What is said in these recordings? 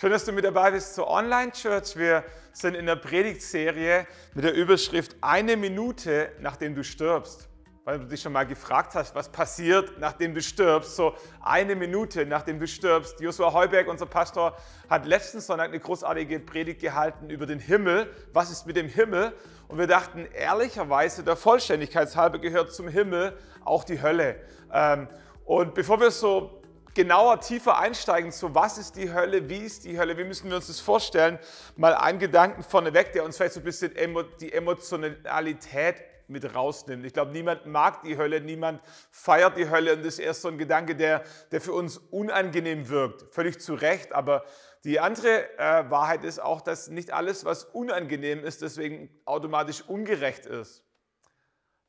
Schön, dass du mit dabei bist zur Online-Church. Wir sind in der Predigtserie mit der Überschrift Eine Minute, nachdem du stirbst. Weil du dich schon mal gefragt hast, was passiert, nachdem du stirbst. So eine Minute, nachdem du stirbst. Joshua Heuberg, unser Pastor, hat letzten Sonntag eine großartige Predigt gehalten über den Himmel. Was ist mit dem Himmel? Und wir dachten, ehrlicherweise, der Vollständigkeit halber gehört zum Himmel auch die Hölle. Ähm, und bevor wir so genauer, tiefer einsteigen, so was ist die Hölle, wie ist die Hölle, wie müssen wir uns das vorstellen, mal einen Gedanken vorneweg, der uns vielleicht so ein bisschen die Emotionalität mit rausnimmt. Ich glaube, niemand mag die Hölle, niemand feiert die Hölle und das ist erst so ein Gedanke, der, der für uns unangenehm wirkt. Völlig zu Recht, aber die andere äh, Wahrheit ist auch, dass nicht alles, was unangenehm ist, deswegen automatisch ungerecht ist.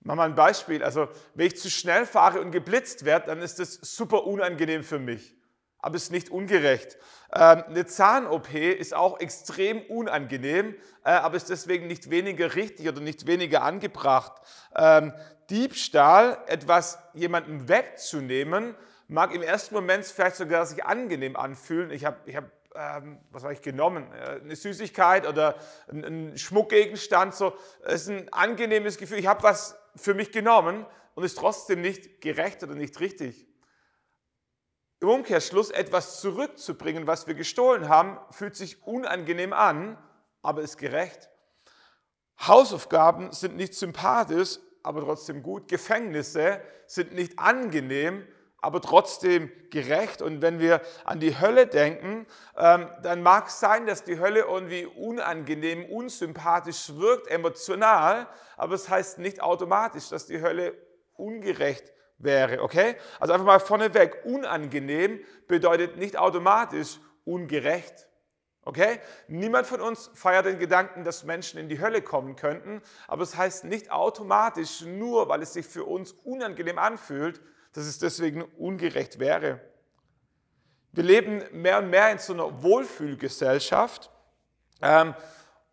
Mach mal ein Beispiel. Also, wenn ich zu schnell fahre und geblitzt werde, dann ist das super unangenehm für mich. Aber es ist nicht ungerecht. Ähm, eine Zahn-OP ist auch extrem unangenehm, äh, aber ist deswegen nicht weniger richtig oder nicht weniger angebracht. Ähm, Diebstahl, etwas jemandem wegzunehmen, mag im ersten Moment vielleicht sogar sich angenehm anfühlen. Ich habe ich hab ähm, was habe ich genommen? Eine Süßigkeit oder ein, Schmuckgegenstand. So, es ist ein angenehmes Gefühl. Ich habe was für mich genommen und ist trotzdem nicht gerecht oder nicht richtig. Im Umkehrschluss etwas zurückzubringen, was wir gestohlen haben, fühlt sich unangenehm an, aber ist gerecht. Hausaufgaben sind nicht sympathisch, aber trotzdem gut. Gefängnisse sind nicht angenehm, aber trotzdem gerecht. Und wenn wir an die Hölle denken, ähm, dann mag es sein, dass die Hölle irgendwie unangenehm, unsympathisch wirkt, emotional, aber es heißt nicht automatisch, dass die Hölle ungerecht wäre. Okay? Also einfach mal vorneweg, unangenehm bedeutet nicht automatisch ungerecht. Okay? Niemand von uns feiert den Gedanken, dass Menschen in die Hölle kommen könnten, aber es heißt nicht automatisch, nur weil es sich für uns unangenehm anfühlt, dass es deswegen ungerecht wäre. Wir leben mehr und mehr in so einer Wohlfühlgesellschaft ähm,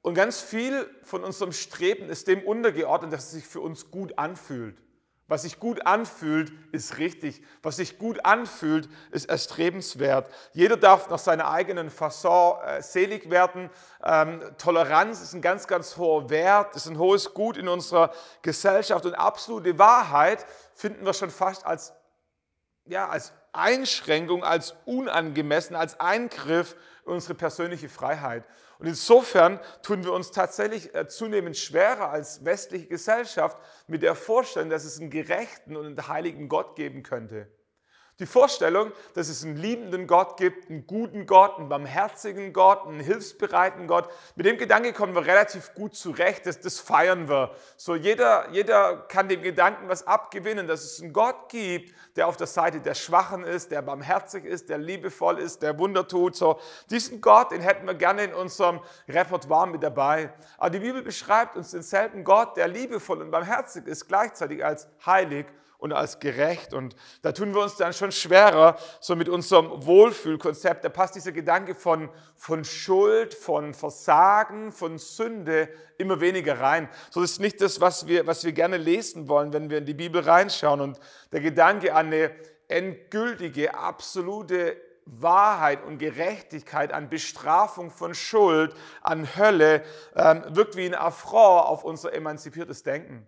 und ganz viel von unserem Streben ist dem untergeordnet, dass es sich für uns gut anfühlt. Was sich gut anfühlt, ist richtig. Was sich gut anfühlt, ist erstrebenswert. Jeder darf nach seiner eigenen Fasson äh, selig werden. Ähm, Toleranz ist ein ganz, ganz hoher Wert, ist ein hohes Gut in unserer Gesellschaft und absolute Wahrheit finden wir schon fast als, ja, als Einschränkung, als unangemessen, als Eingriff in unsere persönliche Freiheit. Und insofern tun wir uns tatsächlich äh, zunehmend schwerer als westliche Gesellschaft mit der Vorstellung, dass es einen gerechten und einen heiligen Gott geben könnte. Die Vorstellung, dass es einen liebenden Gott gibt, einen guten Gott, einen barmherzigen Gott, einen hilfsbereiten Gott, mit dem Gedanke kommen wir relativ gut zurecht, das, das feiern wir. So jeder, jeder kann dem Gedanken was abgewinnen, dass es einen Gott gibt, der auf der Seite der Schwachen ist, der barmherzig ist, der liebevoll ist, der Wunder tut. So diesen Gott, den hätten wir gerne in unserem Repertoire mit dabei. Aber die Bibel beschreibt uns denselben Gott, der liebevoll und barmherzig ist, gleichzeitig als heilig und als gerecht. Und da tun wir uns dann schon schwerer, so mit unserem Wohlfühlkonzept. Da passt dieser Gedanke von, von Schuld, von Versagen, von Sünde immer weniger rein. So ist nicht das, was wir, was wir gerne lesen wollen, wenn wir in die Bibel reinschauen. Und der Gedanke an eine endgültige, absolute Wahrheit und Gerechtigkeit, an Bestrafung von Schuld, an Hölle, ähm, wirkt wie ein Affront auf unser emanzipiertes Denken.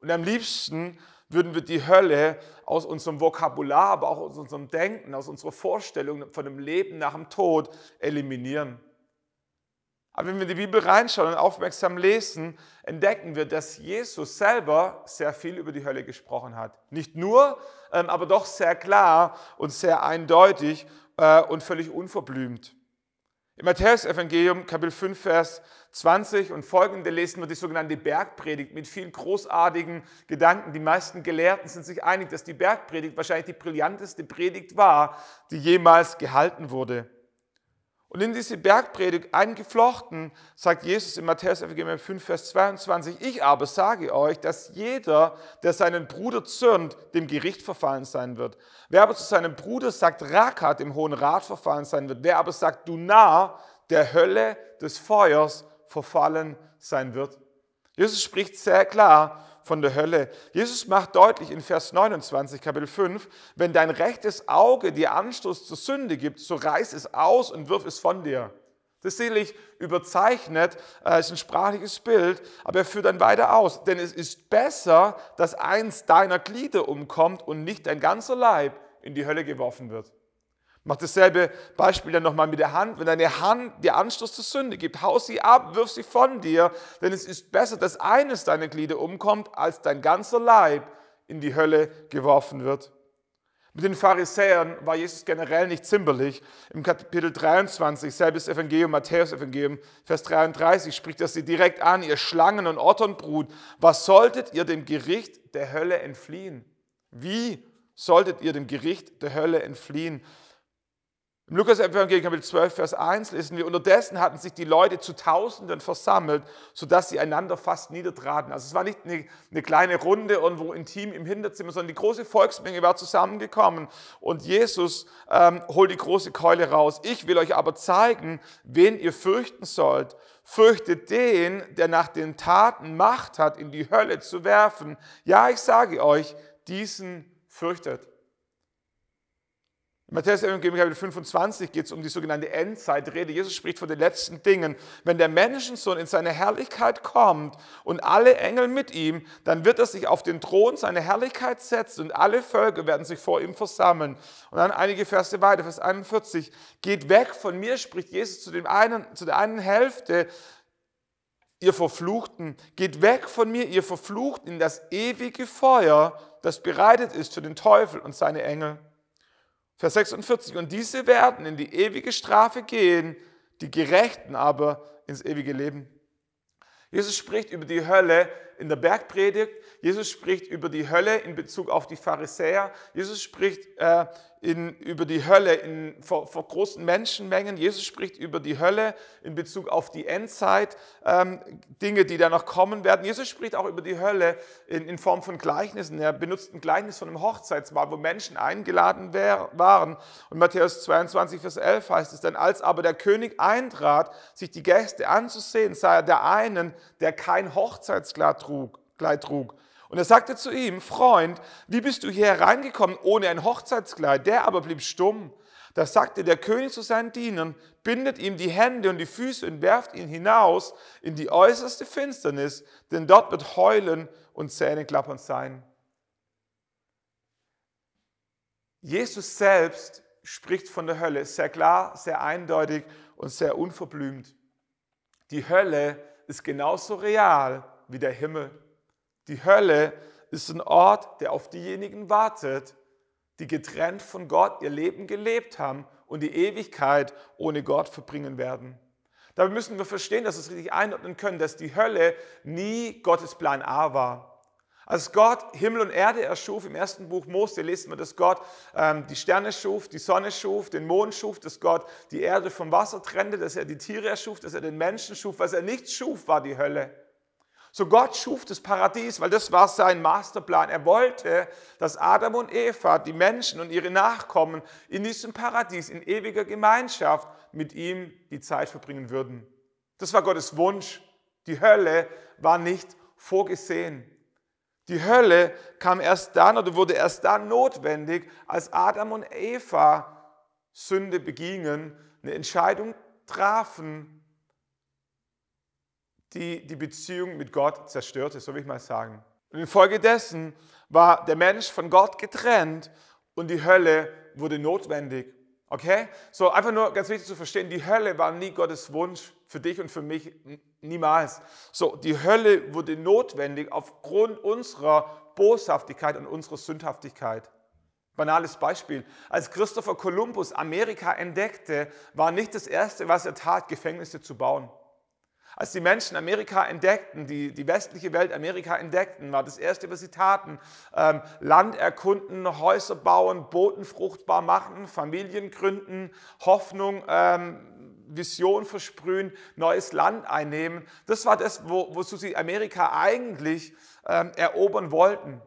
Und am liebsten würden wir die Hölle aus unserem Vokabular, aber auch aus unserem Denken, aus unserer Vorstellung von dem Leben nach dem Tod eliminieren. Aber wenn wir in die Bibel reinschauen und aufmerksam lesen, entdecken wir, dass Jesus selber sehr viel über die Hölle gesprochen hat. Nicht nur, ähm, aber doch sehr klar und sehr eindeutig äh, und völlig unverblümt. Im Matthäus-Evangelium, Kapitel 5, Vers 20 und folgende lesen wir die sogenannte Bergpredigt mit vielen großartigen Gedanken. Die meisten Gelehrten sind sich einig, dass die Bergpredigt wahrscheinlich die brillanteste Predigt war, die jemals gehalten wurde. Und in diese Bergpredigt eingeflochten, sagt Jesus in Matthäus 5, Vers 22, ich aber sage euch, dass jeder, der seinen Bruder zürnt, dem Gericht verfallen sein wird. Wer aber zu seinem Bruder sagt, Rakat, dem Hohen Rat verfallen sein wird. Wer aber sagt, du Narr, der Hölle des Feuers verfallen sein wird. Jesus spricht sehr klar von der Hölle. Jesus macht deutlich in Vers 29, Kapitel 5, wenn dein rechtes Auge dir Anstoß zur Sünde gibt, so reiß es aus und wirf es von dir. Das ist sicherlich überzeichnet, äh, ist ein sprachliches Bild, aber er führt dann weiter aus. Denn es ist besser, dass eins deiner Glieder umkommt und nicht dein ganzer Leib in die Hölle geworfen wird. Macht dasselbe Beispiel dann nochmal mit der Hand. Wenn deine Hand dir Anstoß zur Sünde gibt, hau sie ab, wirf sie von dir, denn es ist besser, dass eines deiner Glieder umkommt, als dein ganzer Leib in die Hölle geworfen wird. Mit den Pharisäern war Jesus generell nicht zimperlich. Im Kapitel 23, selbes Evangelium, Matthäus Evangelium, Vers 33, spricht er sie direkt an, ihr Schlangen und Otternbrut, was solltet ihr dem Gericht der Hölle entfliehen? Wie solltet ihr dem Gericht der Hölle entfliehen? Im Lukas-Evangelium Kapitel 12, Vers 1 lesen wir, unterdessen hatten sich die Leute zu Tausenden versammelt, sodass sie einander fast niedertraten. Also es war nicht eine, eine, kleine Runde irgendwo intim im Hinterzimmer, sondern die große Volksmenge war zusammengekommen und Jesus ähm, holt die große Keule raus. Ich will euch aber zeigen, wen ihr fürchten sollt. Fürchtet den, der nach den Taten Macht hat, in die Hölle zu werfen. Ja, ich sage euch, diesen fürchtet. In Matthäus Evangelium Kapitel 25 geht es um die sogenannte Endzeitrede. Jesus spricht von den letzten Dingen. Wenn der Menschensohn in seine Herrlichkeit kommt und alle Engel mit ihm, dann wird er sich auf den Thron seiner Herrlichkeit setzen und alle Völker werden sich vor ihm versammeln. Und dann einige Verse weiter, Vers 41. Geht weg von mir, spricht Jesus zu, dem einen, zu der einen Hälfte, ihr Verfluchten. Geht weg von mir, ihr Verfluchten, in das ewige Feuer, das bereitet ist für den Teufel und seine Engel. Vers 46, und diese werden in die ewige Strafe gehen, die Gerechten aber ins ewige Leben. Jesus spricht über die Hölle in der Bergpredigt. Jesus spricht über die Hölle in Bezug auf die Pharisäer. Jesus spricht äh, in, über die Hölle in, vor, vor, großen Menschenmengen. Jesus spricht über die Hölle in Bezug auf die Endzeit, ähm, Dinge, die da noch kommen werden. Jesus spricht auch über die Hölle in, in Form von Gleichnissen. Er benutzt ein Gleichnis von einem Hochzeitsmahl, wo Menschen eingeladen wär, waren. Und Matthäus 22, Vers 11 heißt es, denn als aber der König eintrat, sich die Gäste anzusehen, sah er der einen, der kein Hochzeitskleid trug, Kleid trug und er sagte zu ihm, Freund, wie bist du hier hereingekommen ohne ein Hochzeitskleid? Der aber blieb stumm. Da sagte der König zu seinen Dienern, bindet ihm die Hände und die Füße und werft ihn hinaus in die äußerste Finsternis, denn dort wird Heulen und Zähneklappern sein. Jesus selbst spricht von der Hölle sehr klar, sehr eindeutig und sehr unverblümt. Die Hölle ist genauso real wie der Himmel. Die Hölle ist ein Ort, der auf diejenigen wartet, die getrennt von Gott ihr Leben gelebt haben und die Ewigkeit ohne Gott verbringen werden. Dabei müssen wir verstehen, dass wir es richtig einordnen können, dass die Hölle nie Gottes Plan A war. Als Gott Himmel und Erde erschuf, im ersten Buch Mose lesen wir, dass Gott ähm, die Sterne schuf, die Sonne schuf, den Mond schuf, dass Gott die Erde vom Wasser trennte, dass er die Tiere erschuf, dass er den Menschen schuf. Was er nicht schuf, war die Hölle. So Gott schuf das Paradies, weil das war sein Masterplan. Er wollte, dass Adam und Eva, die Menschen und ihre Nachkommen in diesem Paradies in ewiger Gemeinschaft mit ihm die Zeit verbringen würden. Das war Gottes Wunsch. Die Hölle war nicht vorgesehen. Die Hölle kam erst dann oder wurde erst dann notwendig, als Adam und Eva Sünde begingen, eine Entscheidung trafen, die die Beziehung mit Gott zerstörte, so will ich mal sagen. Und infolgedessen war der Mensch von Gott getrennt und die Hölle wurde notwendig. Okay? So einfach nur ganz wichtig zu verstehen, die Hölle war nie Gottes Wunsch für dich und für mich, niemals. So, die Hölle wurde notwendig aufgrund unserer Boshaftigkeit und unserer Sündhaftigkeit. Banales Beispiel. Als Christopher Columbus Amerika entdeckte, war nicht das Erste, was er tat, Gefängnisse zu bauen. Als die Menschen Amerika entdeckten, die, die westliche Welt Amerika entdeckten, war das Erste, was sie taten, ähm, Land erkunden, Häuser bauen, Booten fruchtbar machen, Familien gründen, Hoffnung, ähm, Vision versprühen, neues Land einnehmen. Das war das, wo, wozu sie Amerika eigentlich ähm, erobern wollten.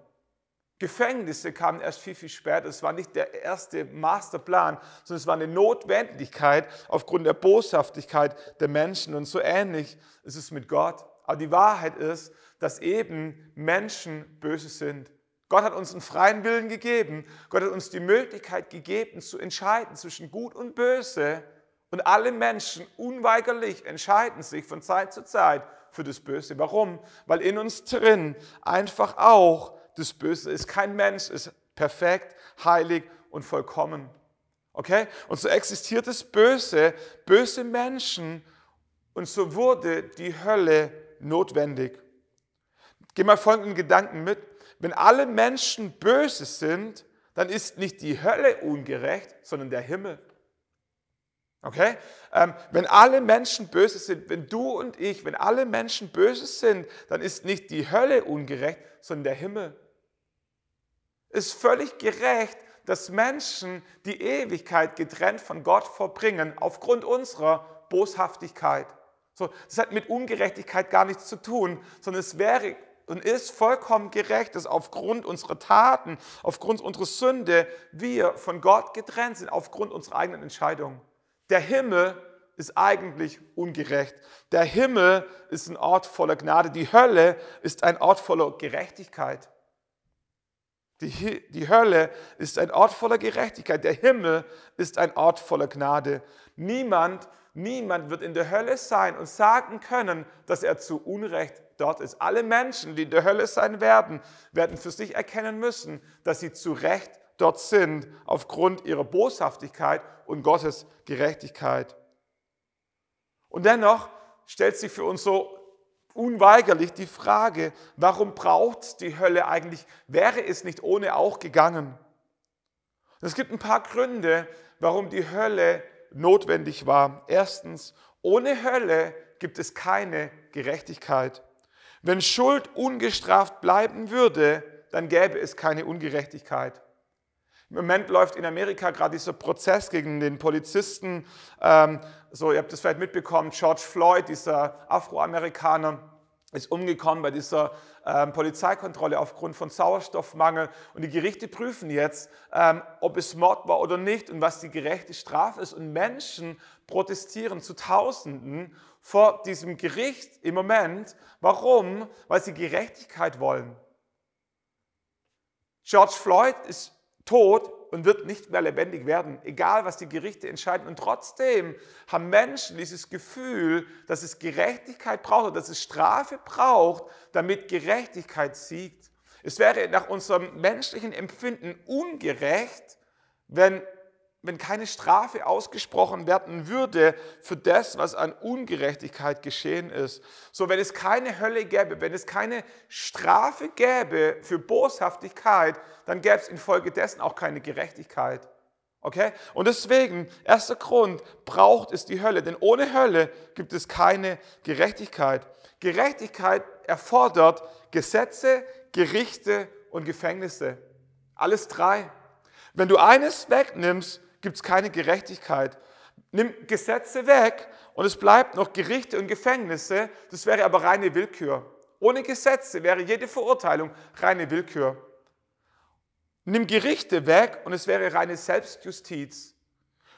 Gefängnisse kamen erst viel, viel später. Es war nicht der erste Masterplan, sondern es war eine Notwendigkeit aufgrund der Boshaftigkeit der Menschen. Und so ähnlich ist es mit Gott. Aber die Wahrheit ist, dass eben Menschen böse sind. Gott hat uns einen freien Willen gegeben. Gott hat uns die Möglichkeit gegeben, zu entscheiden zwischen Gut und Böse. Und alle Menschen unweigerlich entscheiden sich von Zeit zu Zeit für das Böse. Warum? Weil in uns drin einfach auch das Böse ist. Kein Mensch ist perfekt, heilig und vollkommen. Okay? Und so existiert das Böse, böse Menschen und so wurde die Hölle notwendig. Geh mal folgenden Gedanken mit. Wenn alle Menschen böse sind, dann ist nicht die Hölle ungerecht, sondern der Himmel. Okay? Ähm, wenn alle Menschen böse sind, wenn du und ich, wenn alle Menschen böse sind, dann ist nicht die Hölle ungerecht, sondern der Himmel. Ist völlig gerecht, dass Menschen die Ewigkeit getrennt von Gott verbringen, aufgrund unserer Boshaftigkeit. So, das hat mit Ungerechtigkeit gar nichts zu tun, sondern es wäre und ist vollkommen gerecht, dass aufgrund unserer Taten, aufgrund unserer Sünde wir von Gott getrennt sind, aufgrund unserer eigenen Entscheidung. Der Himmel ist eigentlich ungerecht. Der Himmel ist ein Ort voller Gnade. Die Hölle ist ein Ort voller Gerechtigkeit. Die, die Hölle ist ein Ort voller Gerechtigkeit. Der Himmel ist ein Ort voller Gnade. Niemand, niemand wird in der Hölle sein und sagen können, dass er zu Unrecht dort ist. Alle Menschen, die in der Hölle sein werden, werden für sich erkennen müssen, dass sie zu Recht dort sind, aufgrund ihrer Boshaftigkeit und Gottes Gerechtigkeit. Und dennoch stellt sich für uns so unweigerlich die Frage, warum braucht die Hölle eigentlich? Wäre es nicht ohne auch gegangen? Es gibt ein paar Gründe, warum die Hölle notwendig war. Erstens, ohne Hölle gibt es keine Gerechtigkeit. Wenn Schuld ungestraft bleiben würde, dann gäbe es keine Ungerechtigkeit. Im Moment läuft in Amerika gerade dieser Prozess gegen den Polizisten. Ähm, so, ihr habt es vielleicht mitbekommen, George Floyd, dieser Afroamerikaner, ist umgekommen bei dieser ähm, Polizeikontrolle aufgrund von Sauerstoffmangel. Und die Gerichte prüfen jetzt, ähm, ob es Mord war oder nicht und was die gerechte Strafe ist. Und Menschen protestieren zu Tausenden vor diesem Gericht im Moment. Warum? Weil sie Gerechtigkeit wollen. George Floyd ist tot und wird nicht mehr lebendig werden, egal was die Gerichte entscheiden. Und trotzdem haben Menschen dieses Gefühl, dass es Gerechtigkeit braucht oder dass es Strafe braucht, damit Gerechtigkeit siegt. Es wäre nach unserem menschlichen Empfinden ungerecht, wenn wenn keine Strafe ausgesprochen werden würde für das, was an Ungerechtigkeit geschehen ist. So, wenn es keine Hölle gäbe, wenn es keine Strafe gäbe für Boshaftigkeit, dann gäbe es infolgedessen auch keine Gerechtigkeit. Okay? Und deswegen, erster Grund, braucht es die Hölle, denn ohne Hölle gibt es keine Gerechtigkeit. Gerechtigkeit erfordert Gesetze, Gerichte und Gefängnisse. Alles drei. Wenn du eines wegnimmst, gibt es keine Gerechtigkeit. Nimm Gesetze weg und es bleibt noch Gerichte und Gefängnisse. Das wäre aber reine Willkür. Ohne Gesetze wäre jede Verurteilung reine Willkür. Nimm Gerichte weg und es wäre reine Selbstjustiz.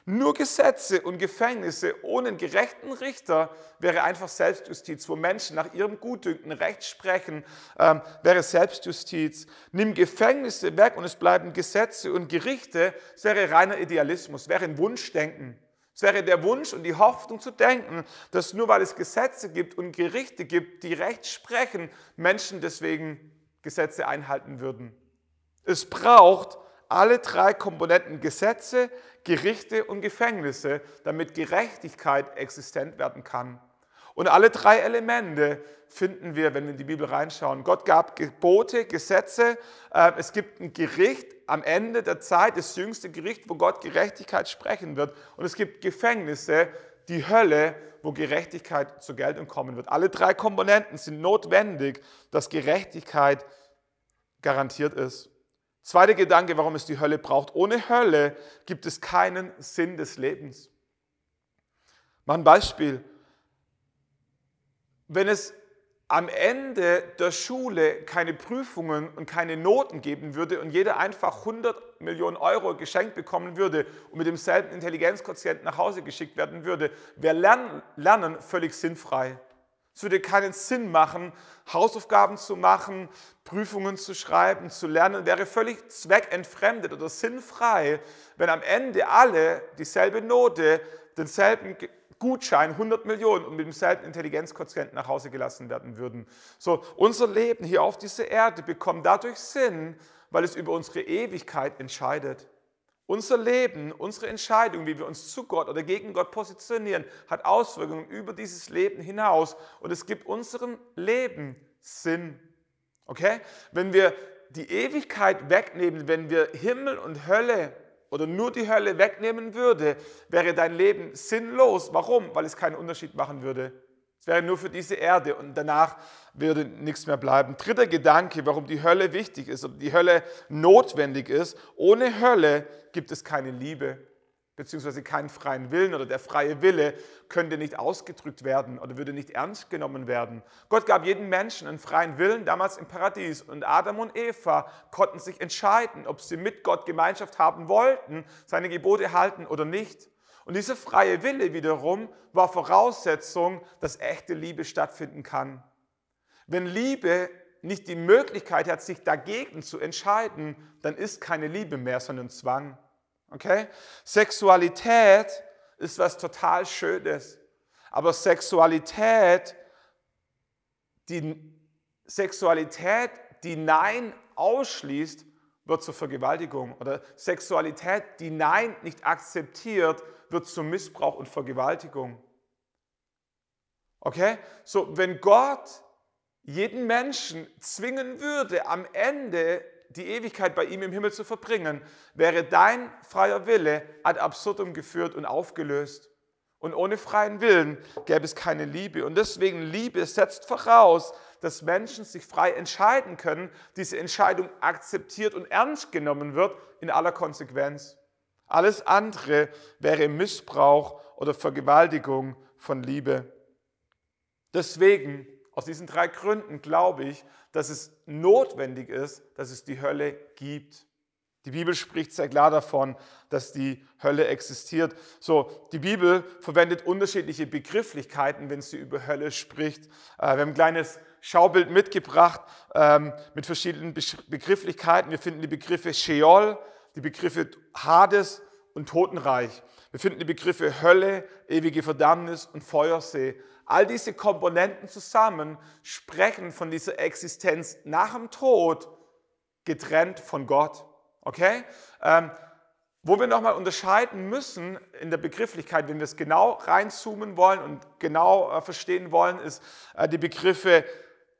Nur Gesetze und Gefängnisse ohne einen gerechten Richter wäre einfach Selbstjustiz, wo Menschen nach ihrem Gutdünken Recht sprechen, ähm, wäre Selbstjustiz. Nimm Gefängnisse weg und es bleiben Gesetze und Gerichte, es wäre reiner Idealismus, wäre ein Wunschdenken. Es wäre der Wunsch und die Hoffnung zu denken, dass nur weil es Gesetze gibt und Gerichte gibt, die Recht sprechen, Menschen deswegen Gesetze einhalten würden. Es braucht alle drei Komponenten Gesetze, Gerichte und Gefängnisse, damit Gerechtigkeit existent werden kann. Und alle drei Elemente finden wir, wenn wir in die Bibel reinschauen. Gott gab Gebote, Gesetze. Ähm, es gibt ein Gericht am Ende der Zeit, das jüngste Gericht, wo Gott Gerechtigkeit sprechen wird. Und es gibt Gefängnisse, die Hölle, wo Gerechtigkeit zur Geltung kommen wird. Alle drei Komponenten sind notwendig, dass Gerechtigkeit garantiert ist. Zweiter Gedanke, warum es die Hölle braucht. Ohne Hölle gibt es keinen Sinn des Lebens. Mal ein Beispiel. Wenn es am Ende der Schule keine Prüfungen und keine Noten geben würde und jeder einfach 100 Millionen Euro geschenkt bekommen würde und mit demselben Intelligenzquotient nach Hause geschickt werden würde, wäre Lernen völlig sinnfrei. Es würde keinen Sinn machen, Hausaufgaben zu machen, Prüfungen zu schreiben, zu lernen, wäre völlig zweckentfremdet oder sinnfrei, wenn am Ende alle dieselbe Note, denselben Gutschein, 100 Millionen und mit demselben Intelligenzquotienten nach Hause gelassen werden würden. So, unser Leben hier auf dieser Erde bekommt dadurch Sinn, weil es über unsere Ewigkeit entscheidet. Unser Leben, unsere Entscheidung, wie wir uns zu Gott oder gegen Gott positionieren, hat Auswirkungen über dieses Leben hinaus und es gibt unserem Leben Sinn. Okay? Wenn wir die Ewigkeit wegnehmen, wenn wir Himmel und Hölle oder nur die Hölle wegnehmen würde, wäre dein Leben sinnlos. Warum? Weil es keinen Unterschied machen würde. Es wäre nur für diese Erde und danach würde nichts mehr bleiben. Dritter Gedanke, warum die Hölle wichtig ist und die Hölle notwendig ist. Ohne Hölle gibt es keine Liebe beziehungsweise keinen freien Willen oder der freie Wille könnte nicht ausgedrückt werden oder würde nicht ernst genommen werden. Gott gab jedem Menschen einen freien Willen damals im Paradies und Adam und Eva konnten sich entscheiden, ob sie mit Gott Gemeinschaft haben wollten, seine Gebote halten oder nicht. Und dieser freie Wille wiederum war Voraussetzung, dass echte Liebe stattfinden kann. Wenn Liebe nicht die Möglichkeit hat, sich dagegen zu entscheiden, dann ist keine Liebe mehr, sondern Zwang. Okay? Sexualität ist was total Schönes. Aber Sexualität, die Sexualität, die Nein ausschließt, wird zur Vergewaltigung. Oder Sexualität, die Nein nicht akzeptiert, wird zu Missbrauch und Vergewaltigung. Okay? So, wenn Gott jeden Menschen zwingen würde, am Ende die Ewigkeit bei ihm im Himmel zu verbringen, wäre dein freier Wille ad absurdum geführt und aufgelöst. Und ohne freien Willen gäbe es keine Liebe. Und deswegen Liebe setzt voraus, dass Menschen sich frei entscheiden können, diese Entscheidung akzeptiert und ernst genommen wird in aller Konsequenz. Alles andere wäre Missbrauch oder Vergewaltigung von Liebe. Deswegen, aus diesen drei Gründen glaube ich, dass es notwendig ist, dass es die Hölle gibt. Die Bibel spricht sehr klar davon, dass die Hölle existiert. So, die Bibel verwendet unterschiedliche Begrifflichkeiten, wenn sie über Hölle spricht. Äh, wir haben ein kleines Schaubild mitgebracht ähm, mit verschiedenen Begrifflichkeiten. Wir finden die Begriffe Sheol, die Begriffe Hades und Totenreich. Wir finden die Begriffe Hölle, ewige Verdammnis und Feuersee. All diese Komponenten zusammen sprechen von dieser Existenz nach dem Tod, getrennt von Gott. Okay? Ähm, wo wir nochmal unterscheiden müssen in der Begrifflichkeit, wenn wir es genau reinzoomen wollen und genau äh, verstehen wollen, ist äh, die Begriffe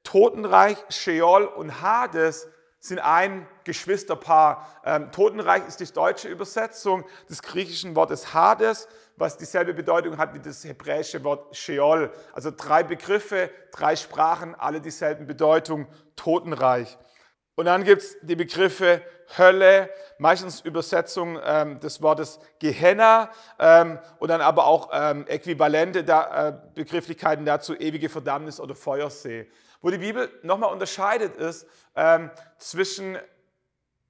Totenreich, Sheol und Hades sind ein Geschwisterpaar. Ähm, Totenreich ist die deutsche Übersetzung des griechischen Wortes Hades, was dieselbe Bedeutung hat wie das hebräische Wort Sheol. Also drei Begriffe, drei Sprachen, alle dieselben Bedeutung, Totenreich. Und dann gibt es die Begriffe Hölle, meistens Übersetzung ähm, des Wortes Gehenna ähm, und dann aber auch ähm, äquivalente da, äh, Begrifflichkeiten dazu, ewige Verdammnis oder Feuersee. Wo die Bibel nochmal unterscheidet ist ähm, zwischen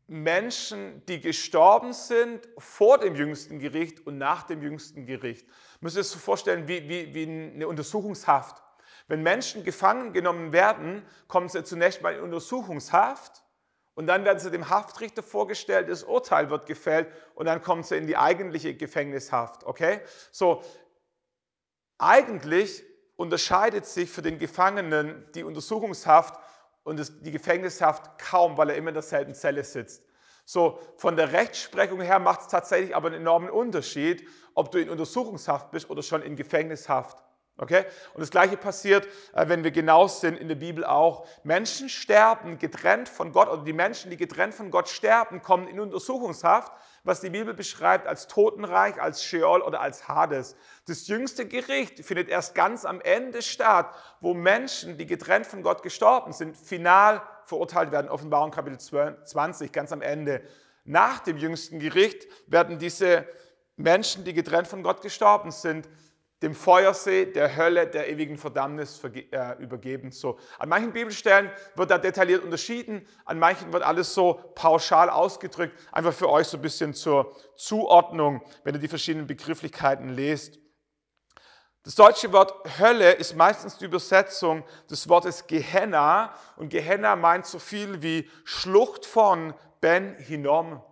Menschen, die gestorben sind vor dem jüngsten Gericht und nach dem jüngsten Gericht. Müsst ihr so vorstellen wie, wie, wie eine Untersuchungshaft. Wenn Menschen gefangen genommen werden, kommen sie zunächst mal in Untersuchungshaft und dann werden sie dem Haftrichter vorgestellt, das Urteil wird gefällt und dann kommen sie in die eigentliche Gefängnishaft. Okay? So, eigentlich unterscheidet sich für den Gefangenen die Untersuchungshaft und die Gefängnishaft kaum, weil er immer in derselben Zelle sitzt. So, von der Rechtsprechung her macht es tatsächlich aber einen enormen Unterschied, ob du in Untersuchungshaft bist oder schon in Gefängnishaft. Okay? Und das Gleiche passiert, äh, wenn wir genau sind in der Bibel auch. Menschen sterben getrennt von Gott oder die Menschen, die getrennt von Gott sterben, kommen in Untersuchungshaft, was die Bibel beschreibt als Totenreich, als Sheol oder als Hades. Das jüngste Gericht findet erst ganz am Ende statt, wo Menschen, die getrennt von Gott gestorben sind, final verurteilt werden. Offenbarung Kapitel 20, ganz am Ende. Nach dem jüngsten Gericht werden diese Menschen, die getrennt von Gott gestorben sind, dem Feuersee, der Hölle, der ewigen Verdammnis äh, übergeben. So. An manchen Bibelstellen wird da detailliert unterschieden, an manchen wird alles so pauschal ausgedrückt, einfach für euch so ein bisschen zur Zuordnung, wenn ihr die verschiedenen Begrifflichkeiten lest. Das deutsche Wort Hölle ist meistens die Übersetzung des Wortes Gehenna und Gehenna meint so viel wie Schlucht von Ben Hinnom.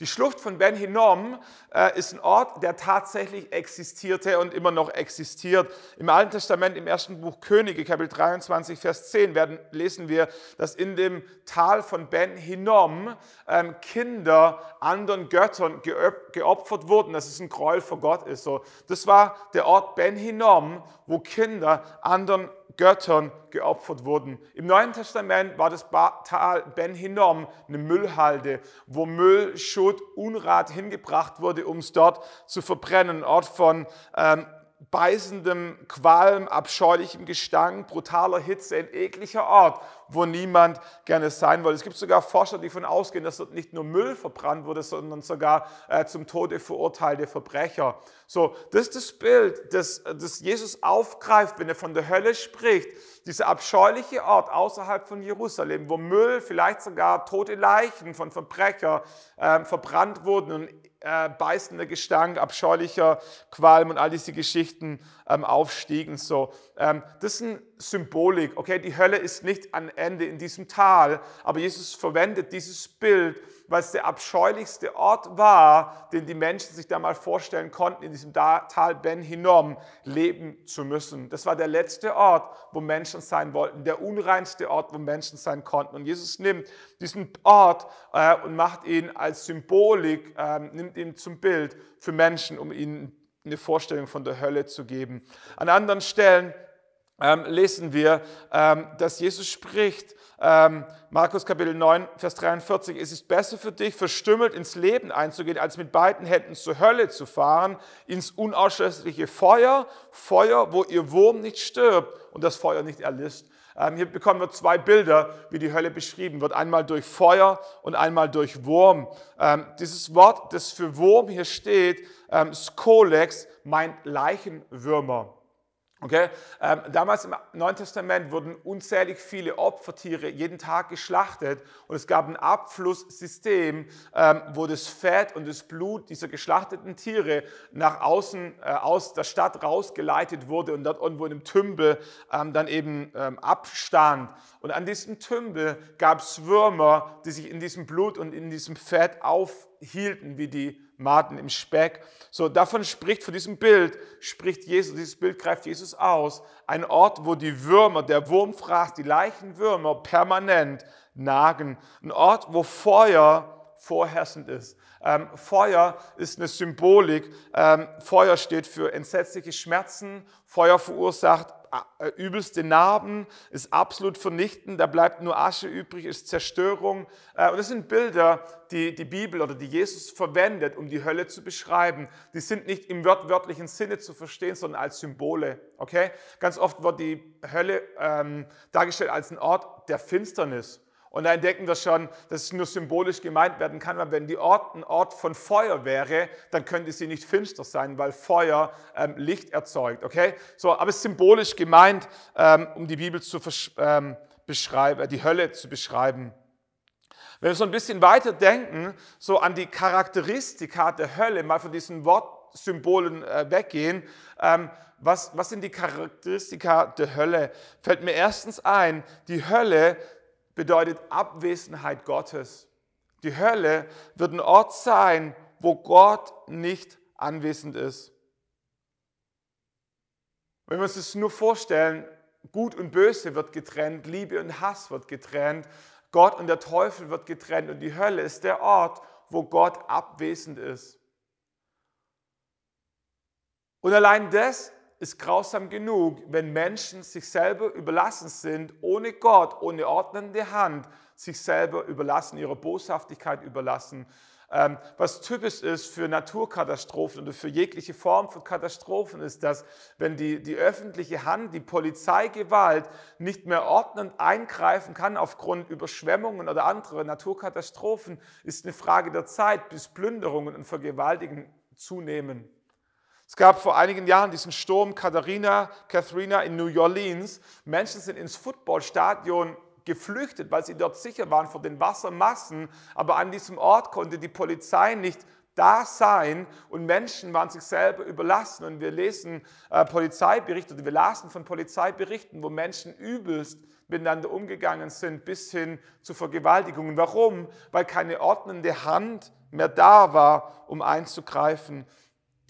Die Schlucht von Ben Hinnom äh, ist ein Ort, der tatsächlich existierte und immer noch existiert. Im Alten Testament, im ersten Buch Könige, Kapitel 23, Vers 10, werden, lesen wir, dass in dem Tal von Ben Hinnom ähm, Kinder anderen Göttern geopfert wurden, dass es ein Gräuel vor Gott ist. So, das war der Ort Ben Hinnom, wo Kinder anderen Göttern geopfert wurden. Im Neuen Testament war das Tal Ben Hinnom eine Müllhalde, wo Müll, Schutt, Unrat hingebracht wurde, um es dort zu verbrennen. Ein Ort von ähm, beißendem Qualm, abscheulichem Gestank, brutaler Hitze, ein ekliger Ort, wo niemand gerne sein wollte. Es gibt sogar Forscher, die davon ausgehen, dass dort nicht nur Müll verbrannt wurde, sondern sogar äh, zum Tode verurteilte Verbrecher. So, das ist das Bild, das, das Jesus aufgreift, wenn er von der Hölle spricht. Dieser abscheuliche Ort außerhalb von Jerusalem, wo Müll, vielleicht sogar tote Leichen von Verbrechern äh, verbrannt wurden und äh, beißender Gestank, abscheulicher Qualm und all diese Geschichten ähm, aufstiegen. So, ähm, das ist eine Symbolik. Okay, die Hölle ist nicht am Ende in diesem Tal, aber Jesus verwendet dieses Bild, weil es der abscheulichste Ort war, den die Menschen sich da mal vorstellen konnten, in diesem Tal Ben Hinnom leben zu müssen. Das war der letzte Ort, wo Menschen sein wollten, der unreinste Ort, wo Menschen sein konnten. Und Jesus nimmt diesen Ort äh, und macht ihn als Symbolik, äh, nimmt ihn zum Bild für Menschen, um ihnen eine Vorstellung von der Hölle zu geben. An anderen Stellen ähm, lesen wir, ähm, dass Jesus spricht, ähm, Markus Kapitel 9, Vers 43, es ist besser für dich, verstümmelt ins Leben einzugehen, als mit beiden Händen zur Hölle zu fahren, ins unauslöschliche Feuer, Feuer, wo ihr Wurm nicht stirbt und das Feuer nicht erlisst. Ähm, hier bekommen wir zwei Bilder, wie die Hölle beschrieben wird. Einmal durch Feuer und einmal durch Wurm. Ähm, dieses Wort, das für Wurm hier steht, ähm, Skolex, meint Leichenwürmer. Okay? Ähm, damals im Neuen Testament wurden unzählig viele Opfertiere jeden Tag geschlachtet und es gab ein Abflusssystem, ähm, wo das Fett und das Blut dieser geschlachteten Tiere nach außen äh, aus der Stadt rausgeleitet wurde und dort irgendwo in einem Tümpel ähm, dann eben ähm, abstand. Und an diesem Tümpel gab es Würmer, die sich in diesem Blut und in diesem Fett aufhielten, wie die Maden im Speck. So, davon spricht, von diesem Bild spricht Jesus, dieses Bild greift Jesus aus. Ein Ort, wo die Würmer, der Wurmfraß, die Leichenwürmer permanent nagen. Ein Ort, wo Feuer vorherrschend ist. Ähm, Feuer ist eine Symbolik. Ähm, Feuer steht für entsetzliche Schmerzen. Feuer verursacht übelste Narben, ist absolut vernichtend, da bleibt nur Asche übrig, ist Zerstörung. Äh, und das sind Bilder, die die Bibel oder die Jesus verwendet, um die Hölle zu beschreiben. Die sind nicht im wörtlichen Sinne zu verstehen, sondern als Symbole. Okay? Ganz oft wird die Hölle ähm, dargestellt als ein Ort der Finsternis. Und da entdecken wir schon, dass es nur symbolisch gemeint werden kann, weil wenn die Ort ein Ort von Feuer wäre, dann könnte sie nicht finster sein, weil Feuer ähm, Licht erzeugt. Okay? So, aber es ist symbolisch gemeint, ähm, um die Bibel zu ähm, beschreiben, äh, die Hölle zu beschreiben. Wenn wir so ein bisschen weiter denken, so an die Charakteristika der Hölle, mal von diesen Wortsymbolen äh, weggehen, ähm, was, was sind die Charakteristika der Hölle? Fällt mir erstens ein, die Hölle bedeutet Abwesenheit Gottes. Die Hölle wird ein Ort sein, wo Gott nicht anwesend ist. Wenn wir uns das nur vorstellen, Gut und Böse wird getrennt, Liebe und Hass wird getrennt, Gott und der Teufel wird getrennt und die Hölle ist der Ort, wo Gott abwesend ist. Und allein das ist grausam genug, wenn Menschen sich selber überlassen sind, ohne Gott, ohne ordnende Hand, sich selber überlassen, ihrer Boshaftigkeit überlassen. Ähm, was typisch ist für Naturkatastrophen oder für jegliche Form von Katastrophen, ist, dass wenn die, die öffentliche Hand, die Polizeigewalt nicht mehr ordnend eingreifen kann aufgrund Überschwemmungen oder anderer Naturkatastrophen, ist eine Frage der Zeit, bis Plünderungen und Vergewaltigungen zunehmen. Es gab vor einigen Jahren diesen Sturm Katharina, Katharina in New Orleans. Menschen sind ins Footballstadion geflüchtet, weil sie dort sicher waren vor den Wassermassen. Aber an diesem Ort konnte die Polizei nicht da sein und Menschen waren sich selber überlassen. Und wir lesen äh, Polizeiberichte, wir lasen von Polizeiberichten, wo Menschen übelst miteinander umgegangen sind, bis hin zu Vergewaltigungen. Warum? Weil keine ordnende Hand mehr da war, um einzugreifen.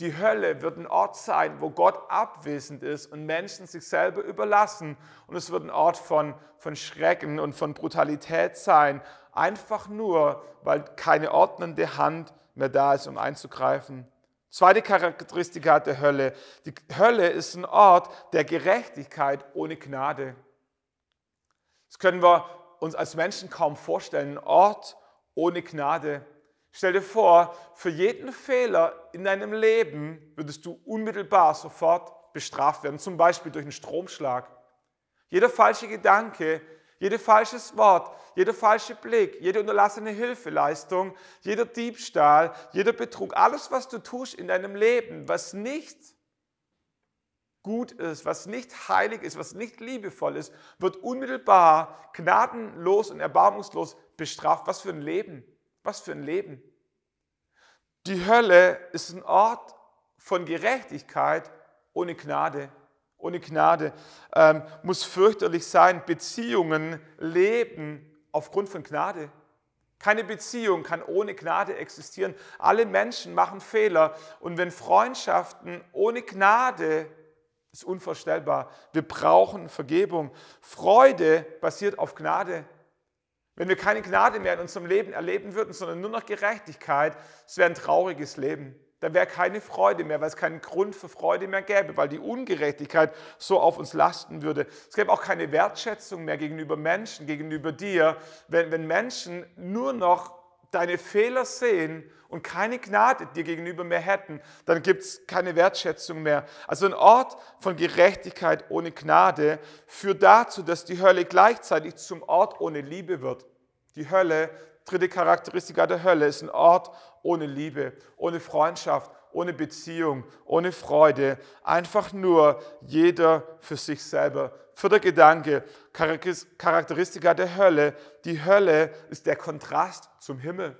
Die Hölle wird ein Ort sein, wo Gott abwesend ist und Menschen sich selber überlassen. Und es wird ein Ort von, von Schrecken und von Brutalität sein. Einfach nur, weil keine ordnende Hand mehr da ist, um einzugreifen. Zweite Charakteristika der Hölle. Die Hölle ist ein Ort der Gerechtigkeit ohne Gnade. Das können wir uns als Menschen kaum vorstellen. Ein Ort ohne Gnade. Stell dir vor, für jeden Fehler in deinem Leben würdest du unmittelbar sofort bestraft werden, zum Beispiel durch einen Stromschlag. Jeder falsche Gedanke, jedes falsches Wort, jeder falsche Blick, jede unterlassene Hilfeleistung, jeder Diebstahl, jeder Betrug, alles, was du tust in deinem Leben, was nicht gut ist, was nicht heilig ist, was nicht liebevoll ist, wird unmittelbar gnadenlos und erbarmungslos bestraft. Was für ein Leben, was für ein Leben. Die Hölle ist ein Ort von Gerechtigkeit ohne Gnade. Ohne Gnade ähm, muss fürchterlich sein. Beziehungen leben aufgrund von Gnade. Keine Beziehung kann ohne Gnade existieren. Alle Menschen machen Fehler. Und wenn Freundschaften ohne Gnade ist unvorstellbar. Wir brauchen Vergebung. Freude basiert auf Gnade. Wenn wir keine Gnade mehr in unserem Leben erleben würden, sondern nur noch Gerechtigkeit, es wäre ein trauriges Leben. Da wäre keine Freude mehr, weil es keinen Grund für Freude mehr gäbe, weil die Ungerechtigkeit so auf uns lasten würde. Es gäbe auch keine Wertschätzung mehr gegenüber Menschen, gegenüber dir, wenn, wenn Menschen nur noch deine Fehler sehen und keine Gnade dir gegenüber mehr hätten, dann gibt es keine Wertschätzung mehr. Also ein Ort von Gerechtigkeit ohne Gnade führt dazu, dass die Hölle gleichzeitig zum Ort ohne Liebe wird. Die Hölle, dritte Charakteristika der Hölle, ist ein Ort ohne Liebe, ohne Freundschaft, ohne Beziehung, ohne Freude, einfach nur jeder für sich selber. Vierter Gedanke, Charakteristika der Hölle. Die Hölle ist der Kontrast zum Himmel.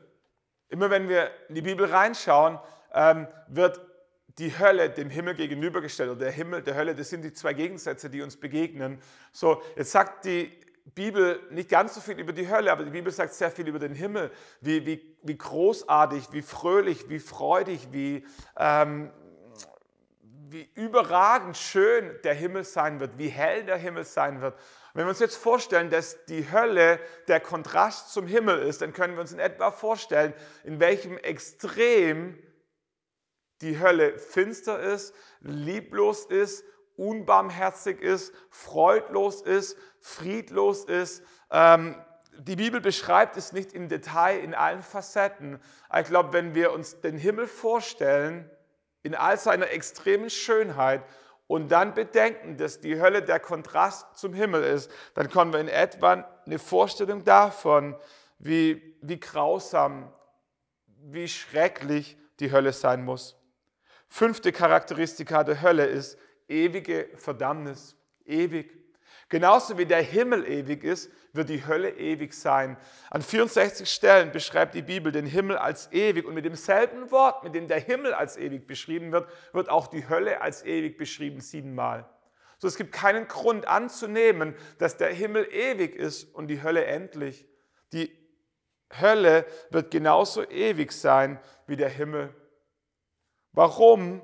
Immer wenn wir in die Bibel reinschauen, ähm, wird die Hölle dem Himmel gegenübergestellt. Oder der Himmel, der Hölle, das sind die zwei Gegensätze, die uns begegnen. So, jetzt sagt die Bibel nicht ganz so viel über die Hölle, aber die Bibel sagt sehr viel über den Himmel. Wie, wie, wie großartig, wie fröhlich, wie freudig, wie, ähm, wie überragend schön der Himmel sein wird, wie hell der Himmel sein wird. Wenn wir uns jetzt vorstellen, dass die Hölle der Kontrast zum Himmel ist, dann können wir uns in etwa vorstellen, in welchem Extrem die Hölle finster ist, lieblos ist, unbarmherzig ist, freudlos ist, friedlos ist. Ähm, die Bibel beschreibt es nicht im Detail in allen Facetten. ich glaube, wenn wir uns den Himmel vorstellen, in all seiner extremen Schönheit und dann bedenken, dass die Hölle der Kontrast zum Himmel ist, dann kommen wir in etwa eine Vorstellung davon, wie, wie grausam, wie schrecklich die Hölle sein muss. Fünfte Charakteristika der Hölle ist ewige Verdammnis. Ewig. Genauso wie der Himmel ewig ist, wird die Hölle ewig sein. An 64 Stellen beschreibt die Bibel den Himmel als ewig und mit demselben Wort, mit dem der Himmel als ewig beschrieben wird, wird auch die Hölle als ewig beschrieben siebenmal. So, es gibt keinen Grund anzunehmen, dass der Himmel ewig ist und die Hölle endlich. Die Hölle wird genauso ewig sein wie der Himmel. Warum?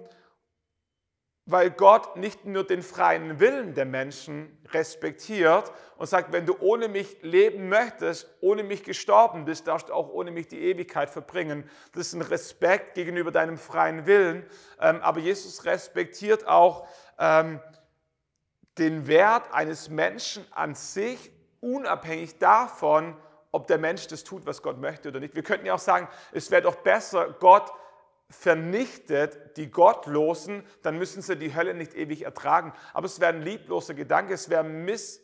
Weil Gott nicht nur den freien Willen der Menschen respektiert und sagt, wenn du ohne mich leben möchtest, ohne mich gestorben bist, darfst du auch ohne mich die Ewigkeit verbringen. Das ist ein Respekt gegenüber deinem freien Willen. Ähm, aber Jesus respektiert auch ähm, den Wert eines Menschen an sich, unabhängig davon, ob der Mensch das tut, was Gott möchte oder nicht. Wir könnten ja auch sagen, es wäre doch besser, Gott vernichtet die Gottlosen, dann müssen sie die Hölle nicht ewig ertragen. Aber es wäre ein liebloser Gedanke, es wäre Miss,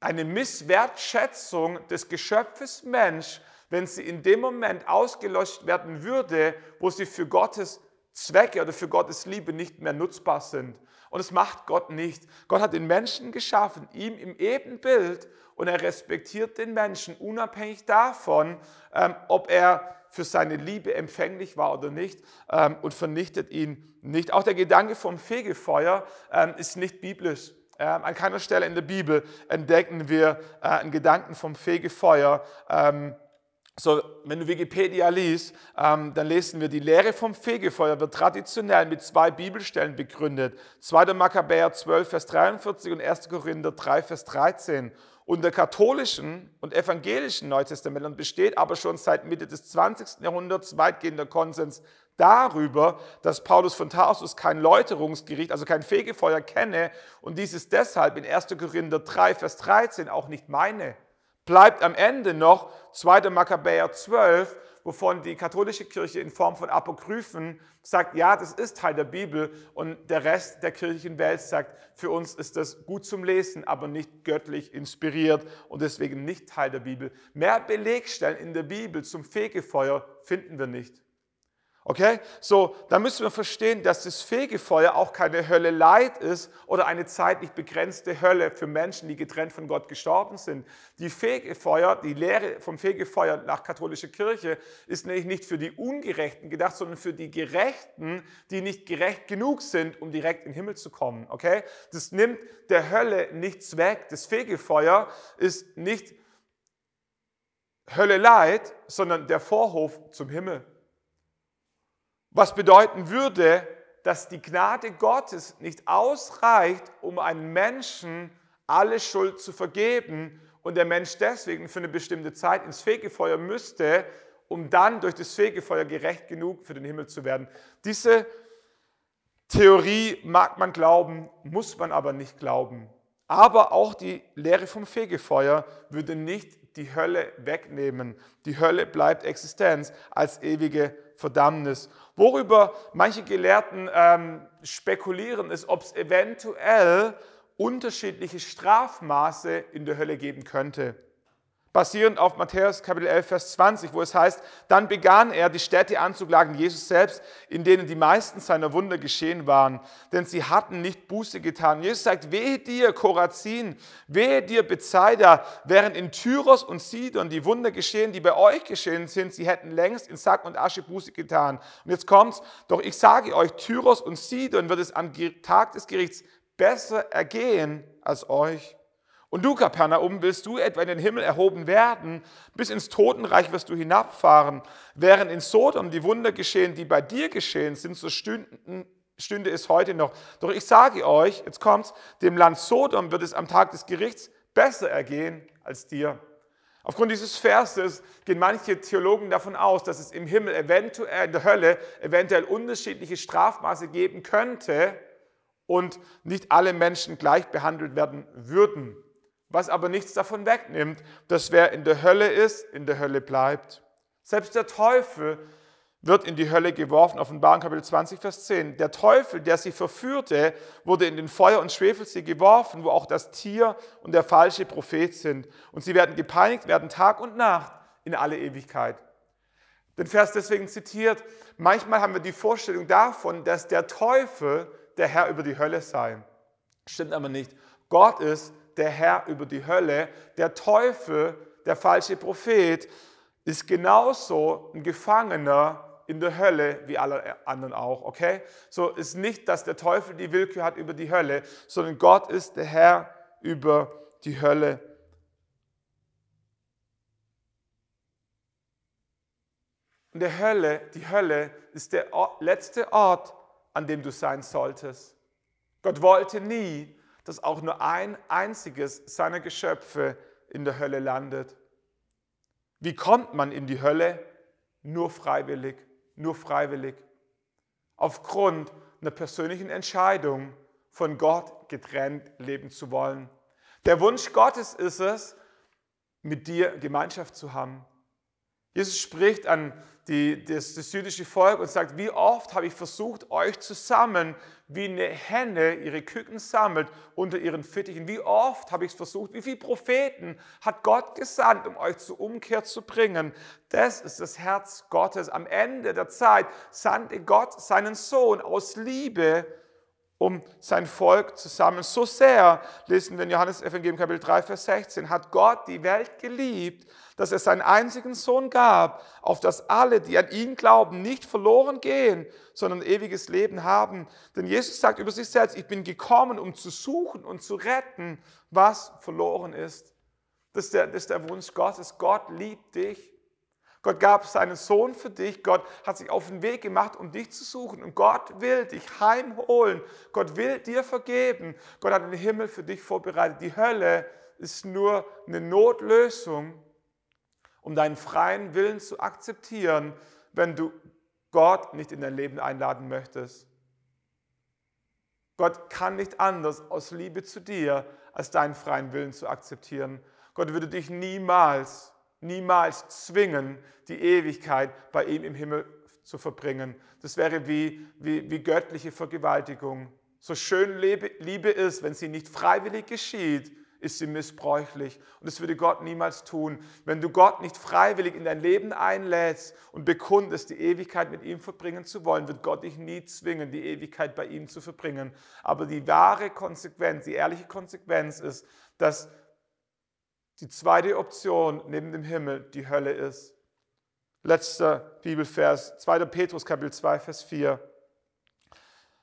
eine Misswertschätzung des Geschöpfes Mensch, wenn sie in dem Moment ausgelöscht werden würde, wo sie für Gottes Zwecke oder für Gottes Liebe nicht mehr nutzbar sind. Und das macht Gott nicht. Gott hat den Menschen geschaffen, ihm im Ebenbild, und er respektiert den Menschen unabhängig davon, ähm, ob er für seine Liebe empfänglich war oder nicht ähm, und vernichtet ihn nicht. Auch der Gedanke vom Fegefeuer ähm, ist nicht biblisch. Ähm, an keiner Stelle in der Bibel entdecken wir äh, einen Gedanken vom Fegefeuer. Ähm, so, wenn du Wikipedia liest, ähm, dann lesen wir, die Lehre vom Fegefeuer wird traditionell mit zwei Bibelstellen begründet. 2. Makkabäer 12, Vers 43 und 1. Korinther 3, Vers 13. Unter katholischen und evangelischen Neutestamentern besteht aber schon seit Mitte des 20. Jahrhunderts weitgehender Konsens darüber, dass Paulus von Tarsus kein Läuterungsgericht, also kein Fegefeuer kenne und dies ist deshalb in 1. Korinther 3, Vers 13 auch nicht meine bleibt am Ende noch 2. Makkabäer 12, wovon die katholische Kirche in Form von Apokryphen sagt, ja, das ist Teil der Bibel und der Rest der kirchlichen Welt sagt, für uns ist das gut zum Lesen, aber nicht göttlich inspiriert und deswegen nicht Teil der Bibel. Mehr Belegstellen in der Bibel zum Fegefeuer finden wir nicht. Okay? So, da müssen wir verstehen, dass das Fegefeuer auch keine Hölle Leid ist oder eine zeitlich begrenzte Hölle für Menschen, die getrennt von Gott gestorben sind. Die Fegefeuer, die Lehre vom Fegefeuer nach katholischer Kirche ist nämlich nicht für die Ungerechten gedacht, sondern für die Gerechten, die nicht gerecht genug sind, um direkt in den Himmel zu kommen. Okay? Das nimmt der Hölle nichts weg. Das Fegefeuer ist nicht Hölle Leid, sondern der Vorhof zum Himmel. Was bedeuten würde, dass die Gnade Gottes nicht ausreicht, um einem Menschen alle Schuld zu vergeben und der Mensch deswegen für eine bestimmte Zeit ins Fegefeuer müsste, um dann durch das Fegefeuer gerecht genug für den Himmel zu werden. Diese Theorie mag man glauben, muss man aber nicht glauben. Aber auch die Lehre vom Fegefeuer würde nicht die Hölle wegnehmen. Die Hölle bleibt Existenz als ewige Verdammnis. Worüber manche Gelehrten ähm, spekulieren, ist, ob es eventuell unterschiedliche Strafmaße in der Hölle geben könnte basierend auf Matthäus Kapitel 11, Vers 20, wo es heißt, dann begann er, die Städte anzuklagen, Jesus selbst, in denen die meisten seiner Wunder geschehen waren, denn sie hatten nicht Buße getan. Jesus sagt, wehe dir, Korazin, wehe dir, Bethsaida, während in Tyros und Sidon die Wunder geschehen, die bei euch geschehen sind, sie hätten längst in Sack und Asche Buße getan. Und jetzt kommt's, doch ich sage euch, Tyros und Sidon wird es am Tag des Gerichts besser ergehen als euch. Und du, Kapernaum, willst du etwa in den Himmel erhoben werden? Bis ins Totenreich wirst du hinabfahren. Während in Sodom die Wunder geschehen, die bei dir geschehen sind, so stünden, stünde es heute noch. Doch ich sage euch, jetzt kommt's, dem Land Sodom wird es am Tag des Gerichts besser ergehen als dir. Aufgrund dieses Verses gehen manche Theologen davon aus, dass es im Himmel eventuell, in der Hölle, eventuell unterschiedliche Strafmaße geben könnte und nicht alle Menschen gleich behandelt werden würden was aber nichts davon wegnimmt, dass wer in der Hölle ist, in der Hölle bleibt. Selbst der Teufel wird in die Hölle geworfen, Offenbarung Kapitel 20, Vers 10. Der Teufel, der sie verführte, wurde in den Feuer- und Schwefelsee geworfen, wo auch das Tier und der falsche Prophet sind. Und sie werden gepeinigt werden Tag und Nacht in alle Ewigkeit. Den Vers deswegen zitiert, manchmal haben wir die Vorstellung davon, dass der Teufel der Herr über die Hölle sei. Stimmt aber nicht. Gott ist der Herr über die Hölle. Der Teufel, der falsche Prophet, ist genauso ein Gefangener in der Hölle wie alle anderen auch, okay? So ist nicht, dass der Teufel die Willkür hat über die Hölle, sondern Gott ist der Herr über die Hölle. Und der Hölle, die Hölle ist der letzte Ort, an dem du sein solltest. Gott wollte nie, dass auch nur ein einziges seiner Geschöpfe in der Hölle landet. Wie kommt man in die Hölle? Nur freiwillig, nur freiwillig. Aufgrund einer persönlichen Entscheidung, von Gott getrennt leben zu wollen. Der Wunsch Gottes ist es, mit dir Gemeinschaft zu haben. Jesus spricht an die, das, das jüdische Volk und sagt, wie oft habe ich versucht, euch zu sammeln, wie eine Henne ihre Küken sammelt unter ihren Fittichen. Wie oft habe ich es versucht, wie viele Propheten hat Gott gesandt, um euch zur Umkehr zu bringen. Das ist das Herz Gottes. Am Ende der Zeit sandte Gott seinen Sohn aus Liebe, um sein Volk zu sammeln. So sehr, lesen wir in Johannes Evangelium Kapitel 3, Vers 16, hat Gott die Welt geliebt, dass er seinen einzigen Sohn gab, auf dass alle, die an ihn glauben, nicht verloren gehen, sondern ewiges Leben haben. Denn Jesus sagt über sich selbst, ich bin gekommen, um zu suchen und zu retten, was verloren ist. Das ist der, das ist der Wunsch Gottes. Gott liebt dich. Gott gab seinen Sohn für dich. Gott hat sich auf den Weg gemacht, um dich zu suchen. Und Gott will dich heimholen. Gott will dir vergeben. Gott hat den Himmel für dich vorbereitet. Die Hölle ist nur eine Notlösung, um deinen freien Willen zu akzeptieren, wenn du Gott nicht in dein Leben einladen möchtest. Gott kann nicht anders aus Liebe zu dir, als deinen freien Willen zu akzeptieren. Gott würde dich niemals niemals zwingen, die Ewigkeit bei ihm im Himmel zu verbringen. Das wäre wie, wie, wie göttliche Vergewaltigung. So schön Liebe ist, wenn sie nicht freiwillig geschieht, ist sie missbräuchlich. Und das würde Gott niemals tun. Wenn du Gott nicht freiwillig in dein Leben einlädst und bekundest, die Ewigkeit mit ihm verbringen zu wollen, wird Gott dich nie zwingen, die Ewigkeit bei ihm zu verbringen. Aber die wahre Konsequenz, die ehrliche Konsequenz ist, dass die zweite Option neben dem Himmel die Hölle ist. Letzter Bibelvers, 2. Petrus Kapitel 2, Vers 4.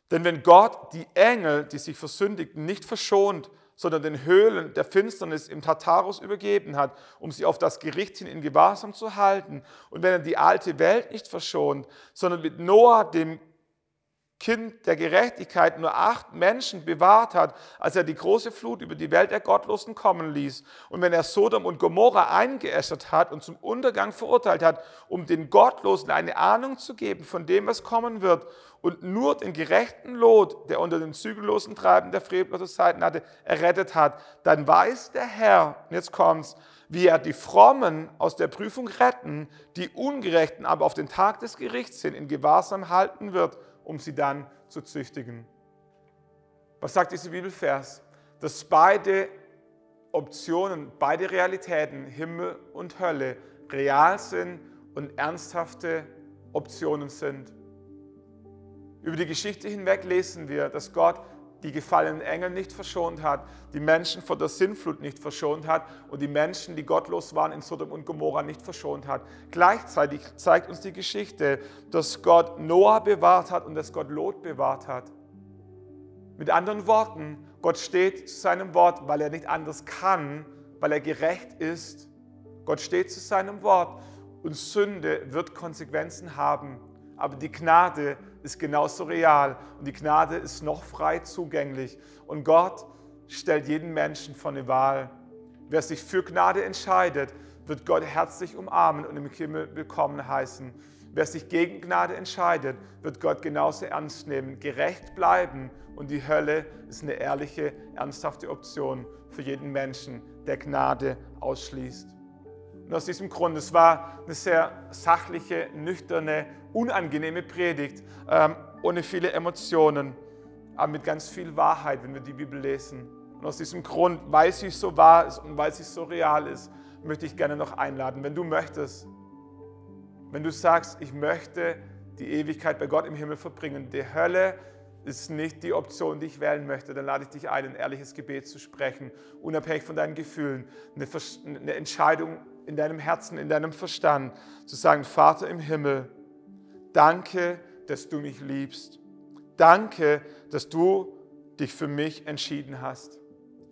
Denn wenn Gott die Engel, die sich versündigten, nicht verschont, sondern den Höhlen der Finsternis im Tartarus übergeben hat, um sie auf das Gericht hin in Gewahrsam zu halten, und wenn er die alte Welt nicht verschont, sondern mit Noah, dem Kind der Gerechtigkeit nur acht Menschen bewahrt hat, als er die große Flut über die Welt der Gottlosen kommen ließ. Und wenn er Sodom und Gomorra eingeäschert hat und zum Untergang verurteilt hat, um den Gottlosen eine Ahnung zu geben von dem, was kommen wird, und nur den gerechten Lot, der unter dem zügellosen Treiben der Frevellosen Seiten hatte, errettet hat, dann weiß der Herr, und jetzt kommt's, wie er die Frommen aus der Prüfung retten, die Ungerechten aber auf den Tag des Gerichts hin in Gewahrsam halten wird um sie dann zu züchtigen. Was sagt dieser Bibelvers? Dass beide Optionen, beide Realitäten, Himmel und Hölle, real sind und ernsthafte Optionen sind. Über die Geschichte hinweg lesen wir, dass Gott die gefallenen Engel nicht verschont hat, die Menschen vor der Sinnflut nicht verschont hat und die Menschen, die gottlos waren in Sodom und Gomorra, nicht verschont hat. Gleichzeitig zeigt uns die Geschichte, dass Gott Noah bewahrt hat und dass Gott Lot bewahrt hat. Mit anderen Worten, Gott steht zu seinem Wort, weil er nicht anders kann, weil er gerecht ist. Gott steht zu seinem Wort und Sünde wird Konsequenzen haben. Aber die Gnade ist genauso real und die Gnade ist noch frei zugänglich. Und Gott stellt jeden Menschen vor eine Wahl. Wer sich für Gnade entscheidet, wird Gott herzlich umarmen und im Himmel willkommen heißen. Wer sich gegen Gnade entscheidet, wird Gott genauso ernst nehmen, gerecht bleiben und die Hölle ist eine ehrliche, ernsthafte Option für jeden Menschen, der Gnade ausschließt. Und aus diesem Grund, es war eine sehr sachliche, nüchterne, unangenehme Predigt, ähm, ohne viele Emotionen, aber mit ganz viel Wahrheit, wenn wir die Bibel lesen. Und aus diesem Grund, weil sie so wahr ist und weil sie so real ist, möchte ich gerne noch einladen, wenn du möchtest, wenn du sagst, ich möchte die Ewigkeit bei Gott im Himmel verbringen, die Hölle ist nicht die Option, die ich wählen möchte, dann lade ich dich ein, ein ehrliches Gebet zu sprechen, unabhängig von deinen Gefühlen, eine, eine Entscheidung in deinem Herzen, in deinem Verstand, zu sagen, Vater im Himmel, danke, dass du mich liebst. Danke, dass du dich für mich entschieden hast.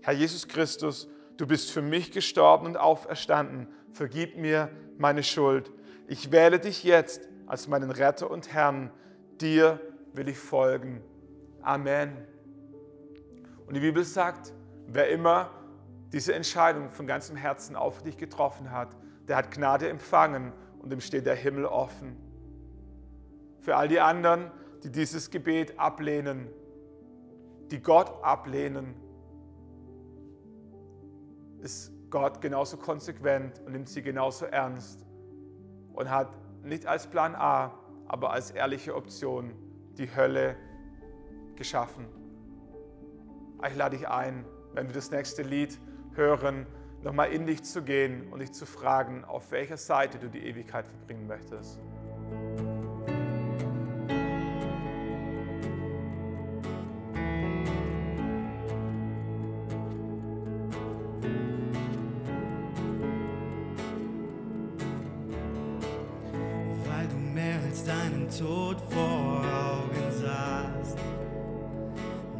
Herr Jesus Christus, du bist für mich gestorben und auferstanden. Vergib mir meine Schuld. Ich wähle dich jetzt als meinen Retter und Herrn. Dir will ich folgen. Amen. Und die Bibel sagt, wer immer diese Entscheidung von ganzem Herzen auf dich getroffen hat, der hat Gnade empfangen und dem steht der Himmel offen. Für all die anderen, die dieses Gebet ablehnen, die Gott ablehnen, ist Gott genauso konsequent und nimmt sie genauso ernst und hat nicht als Plan A, aber als ehrliche Option die Hölle geschaffen. Ich lade dich ein, wenn wir das nächste Lied hören, nochmal in dich zu gehen und dich zu fragen, auf welcher Seite du die Ewigkeit verbringen möchtest. Tod vor Augen sahst,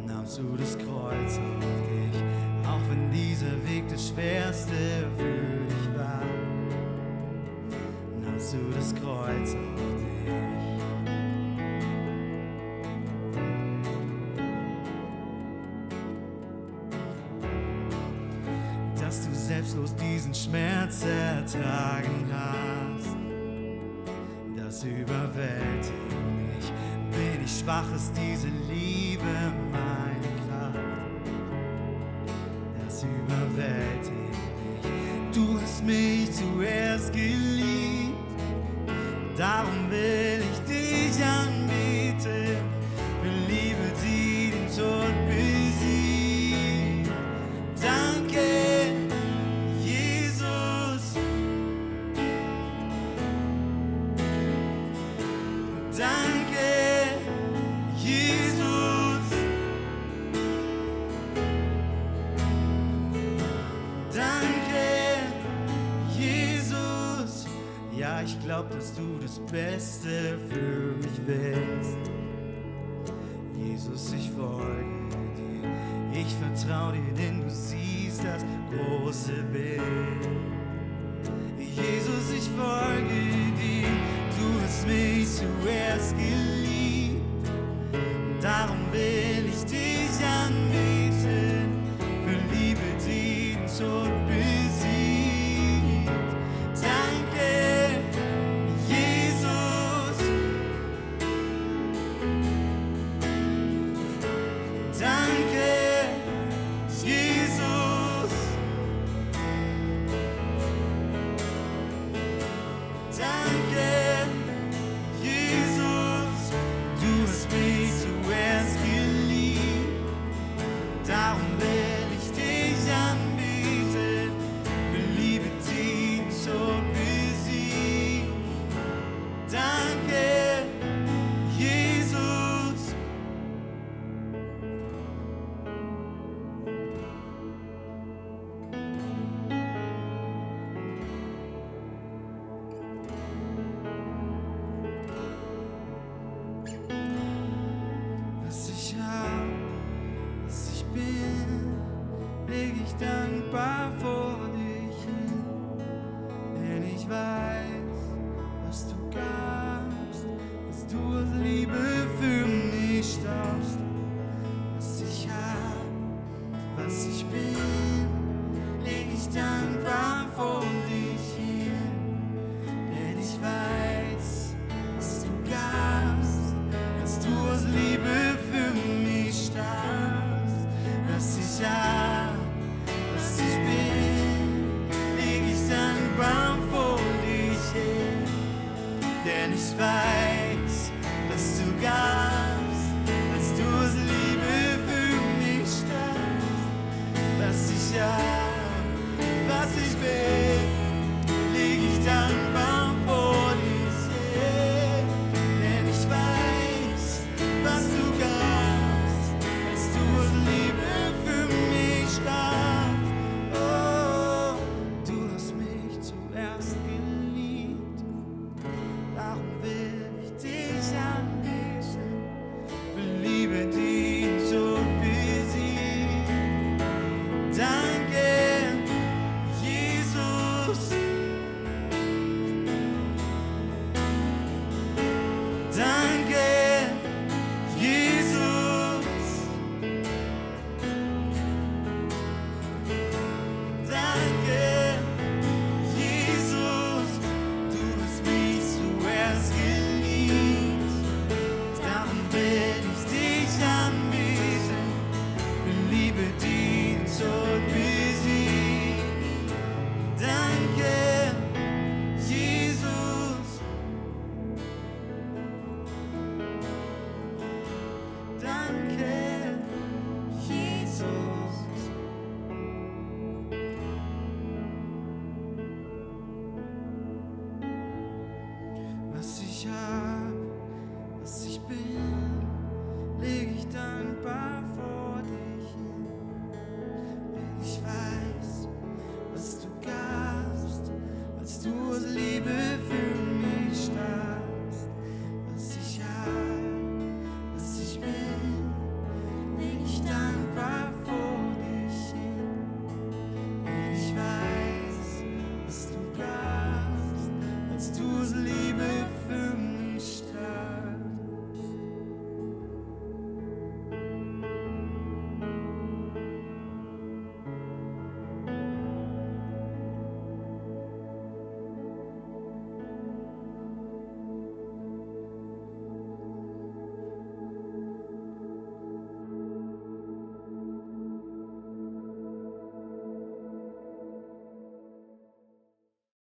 nahmst du das Kreuz auf dich auch wenn dieser Weg der schwerste für dich war, nahmst du das Kreuz auf dich. Dass du selbstlos diesen Schmerz ertragen hast, das überwältigt mich. Bin ich schwach, ist diese Liebe mein. große Bild. Jesus, ich folge dir, du hast mich zuerst geliebt, darum will